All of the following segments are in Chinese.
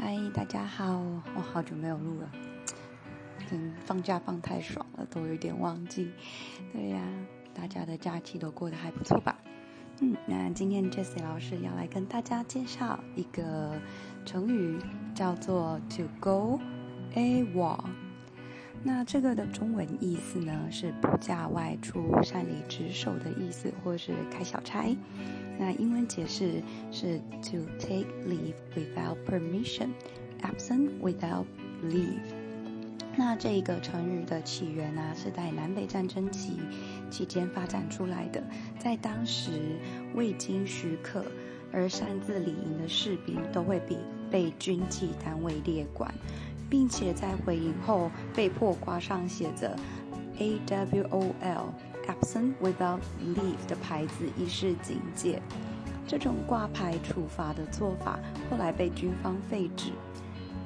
嗨，大家好！我好久没有录了，嗯，放假放太爽了，都有点忘记。对呀，大家的假期都过得还不错吧？嗯，那今天 Jessie 老师要来跟大家介绍一个成语，叫做 “to go a walk。那这个的中文意思呢，是不假外出、擅离职守的意思，或是开小差。那英文解释是 to take leave without permission, absent without leave。那这一个成语的起源呢，是在南北战争期期间发展出来的。在当时未经许可而擅自离营的士兵，都会被被军纪单位列管，并且在回营后被迫挂上写着 A W O L。Absent without leave 的牌子以示警戒。这种挂牌处罚的做法后来被军方废止。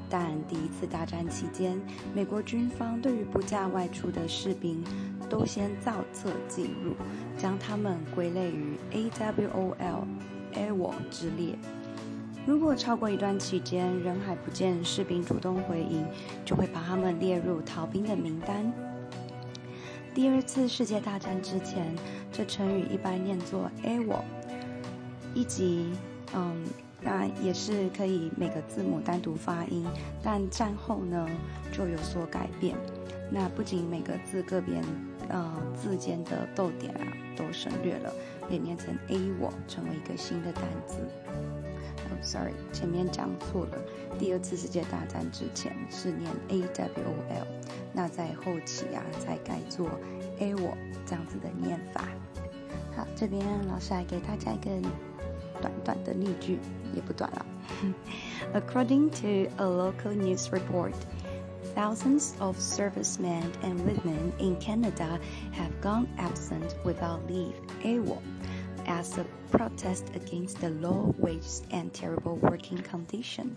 但第一次大战期间，美国军方对于不假外出的士兵都先造册记录，将他们归类于 AWOL（AWOL） 之列。如果超过一段期间仍还不见士兵主动回营，就会把他们列入逃兵的名单。第二次世界大战之前，这成语一般念作 “AWOL”，一级，嗯，那也是可以每个字母单独发音。但战后呢，就有所改变。那不仅每个字个别，呃，字间的逗点啊都省略了，也念成 “AWOL”，成为一个新的单字。Sorry，前面讲错了。第二次世界大战之前是念 A W O L，那在后期啊才改做 A W O 这样子的念法。好，这边老师来给大家一个短短的例句，也不短了。According to a local news report, thousands of servicemen and women in Canada have gone absent without leave. A W O as a protest against the low wages and terrible working conditions.